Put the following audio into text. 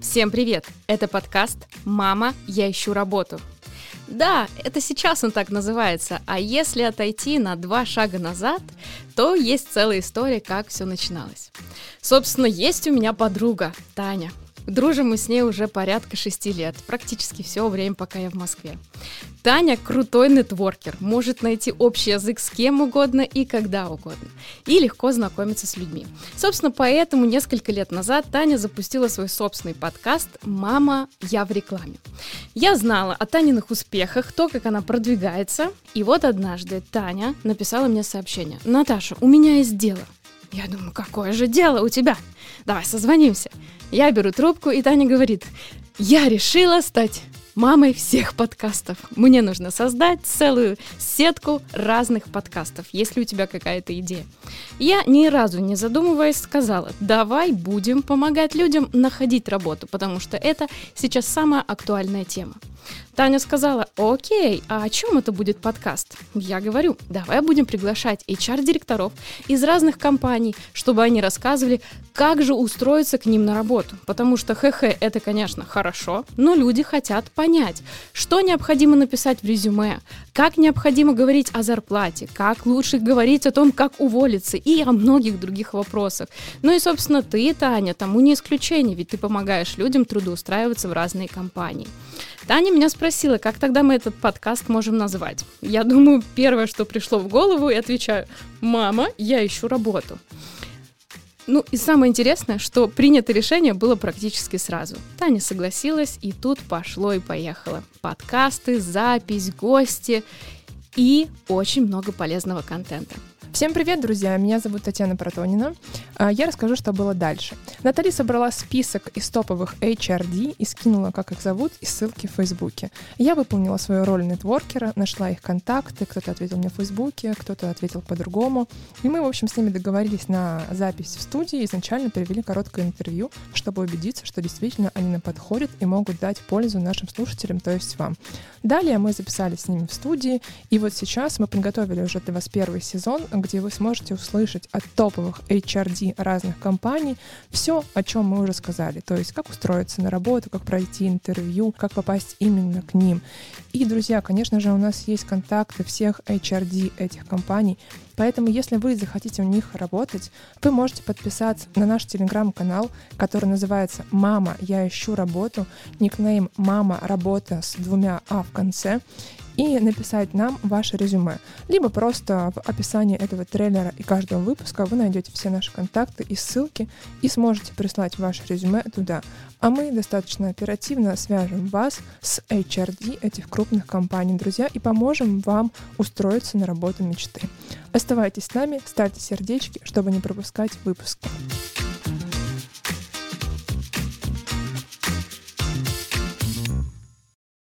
Всем привет! Это подкаст «Мама, я ищу работу». Да, это сейчас он так называется, а если отойти на два шага назад, то есть целая история, как все начиналось. Собственно, есть у меня подруга, Таня. Дружим мы с ней уже порядка шести лет, практически все время, пока я в Москве. Таня крутой нетворкер, может найти общий язык с кем угодно и когда угодно, и легко знакомиться с людьми. Собственно, поэтому несколько лет назад Таня запустила свой собственный подкаст «Мама, я в рекламе». Я знала о Таниных успехах, то, как она продвигается, и вот однажды Таня написала мне сообщение. «Наташа, у меня есть дело». Я думаю, какое же дело у тебя? Давай созвонимся. Я беру трубку, и Таня говорит, я решила стать мамой всех подкастов. Мне нужно создать целую сетку разных подкастов, если у тебя какая-то идея. Я ни разу не задумываясь сказала, давай будем помогать людям находить работу, потому что это сейчас самая актуальная тема. Таня сказала, окей, а о чем это будет подкаст? Я говорю, давай будем приглашать HR-директоров из разных компаний, чтобы они рассказывали, как же устроиться к ним на работу. Потому что ХХ это, конечно, хорошо, но люди хотят понять, что необходимо написать в резюме, как необходимо говорить о зарплате, как лучше говорить о том, как уволиться и о многих других вопросах. Ну и, собственно, ты, Таня, тому не исключение, ведь ты помогаешь людям трудоустраиваться в разные компании. Таня меня спросила, как тогда мы этот подкаст можем назвать. Я думаю, первое, что пришло в голову, и отвечаю, мама, я ищу работу. Ну и самое интересное, что принято решение было практически сразу. Таня согласилась, и тут пошло и поехало. Подкасты, запись, гости и очень много полезного контента. Всем привет, друзья! Меня зовут Татьяна Протонина. А, я расскажу, что было дальше. Натали собрала список из топовых HRD и скинула, как их зовут, и ссылки в Фейсбуке. Я выполнила свою роль нетворкера, нашла их контакты, кто-то ответил мне в Фейсбуке, кто-то ответил по-другому. И мы, в общем, с ними договорились на запись в студии, изначально провели короткое интервью, чтобы убедиться, что действительно они на подходят и могут дать пользу нашим слушателям, то есть вам. Далее мы записали с ними в студии, и вот сейчас мы подготовили уже для вас первый сезон, где вы сможете услышать от топовых HRD разных компаний все, о чем мы уже сказали. То есть, как устроиться на работу, как пройти интервью, как попасть именно к ним. И, друзья, конечно же, у нас есть контакты всех HRD этих компаний. Поэтому, если вы захотите у них работать, вы можете подписаться на наш телеграм-канал, который называется «Мама, я ищу работу», никнейм «Мама, работа» с двумя «а» в конце и написать нам ваше резюме. Либо просто в описании этого трейлера и каждого выпуска вы найдете все наши контакты и ссылки и сможете прислать ваше резюме туда. А мы достаточно оперативно свяжем вас с HRD этих крупных компаний, друзья, и поможем вам устроиться на работу мечты. Оставайтесь с нами, ставьте сердечки, чтобы не пропускать выпуски.